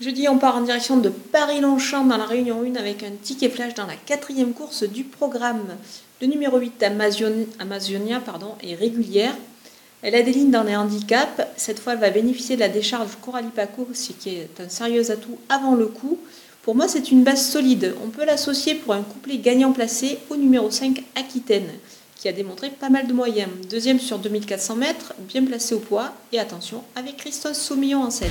Jeudi, on part en direction de Paris-Longchamp dans la Réunion 1 avec un ticket flash dans la quatrième course du programme. Le numéro 8, Amazonia, pardon, est régulière. Elle a des lignes dans les handicaps. Cette fois, elle va bénéficier de la décharge Coralie Paco, ce qui est un sérieux atout avant le coup. Pour moi, c'est une base solide. On peut l'associer pour un couplet gagnant placé au numéro 5, Aquitaine, qui a démontré pas mal de moyens. Deuxième sur 2400 mètres, bien placé au poids. Et attention, avec Christophe Saumillon en selle.